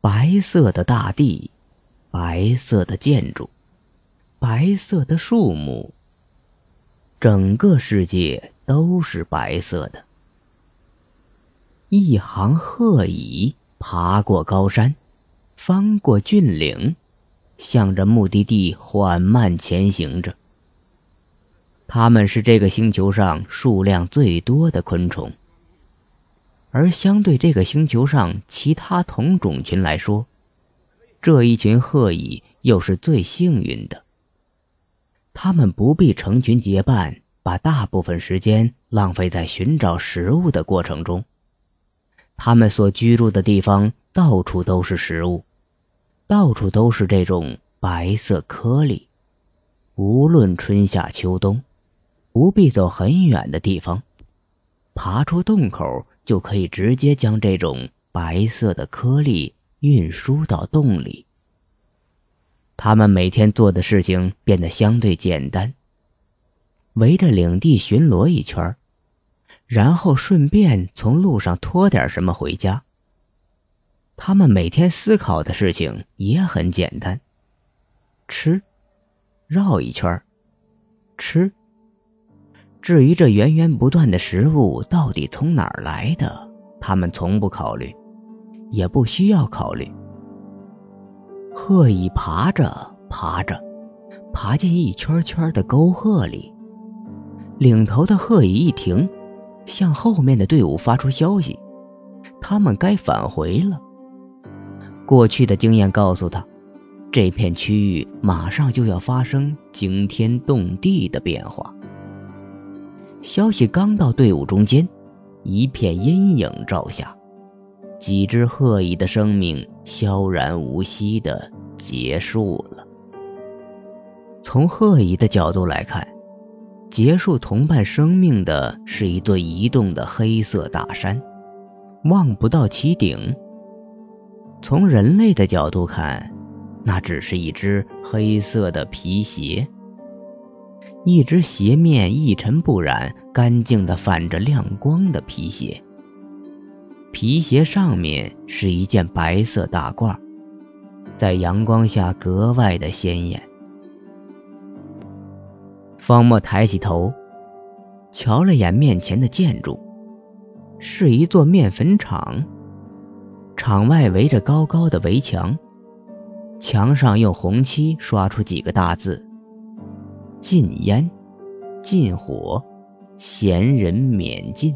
白色的大地，白色的建筑，白色的树木，整个世界都是白色的。一行鹤蚁爬过高山，翻过峻岭，向着目的地缓慢前行着。它们是这个星球上数量最多的昆虫，而相对这个星球上其他同种群来说，这一群鹤蚁又是最幸运的。它们不必成群结伴，把大部分时间浪费在寻找食物的过程中。它们所居住的地方到处都是食物，到处都是这种白色颗粒，无论春夏秋冬。不必走很远的地方，爬出洞口就可以直接将这种白色的颗粒运输到洞里。他们每天做的事情变得相对简单：围着领地巡逻一圈，然后顺便从路上拖点什么回家。他们每天思考的事情也很简单：吃，绕一圈，吃。至于这源源不断的食物到底从哪儿来的，他们从不考虑，也不需要考虑。鹤蚁爬着爬着，爬进一圈圈的沟壑里。领头的鹤蚁一停，向后面的队伍发出消息：他们该返回了。过去的经验告诉他，这片区域马上就要发生惊天动地的变化。消息刚到队伍中间，一片阴影照下，几只鹤蚁的生命悄然无息地结束了。从鹤蚁的角度来看，结束同伴生命的是一座移动的黑色大山，望不到其顶；从人类的角度看，那只是一只黑色的皮鞋。一只鞋面一尘不染、干净的泛着亮光的皮鞋，皮鞋上面是一件白色大褂，在阳光下格外的鲜艳。方墨抬起头，瞧了眼面前的建筑，是一座面粉厂。厂外围着高高的围墙，墙上用红漆刷出几个大字。禁烟，禁火，闲人免进。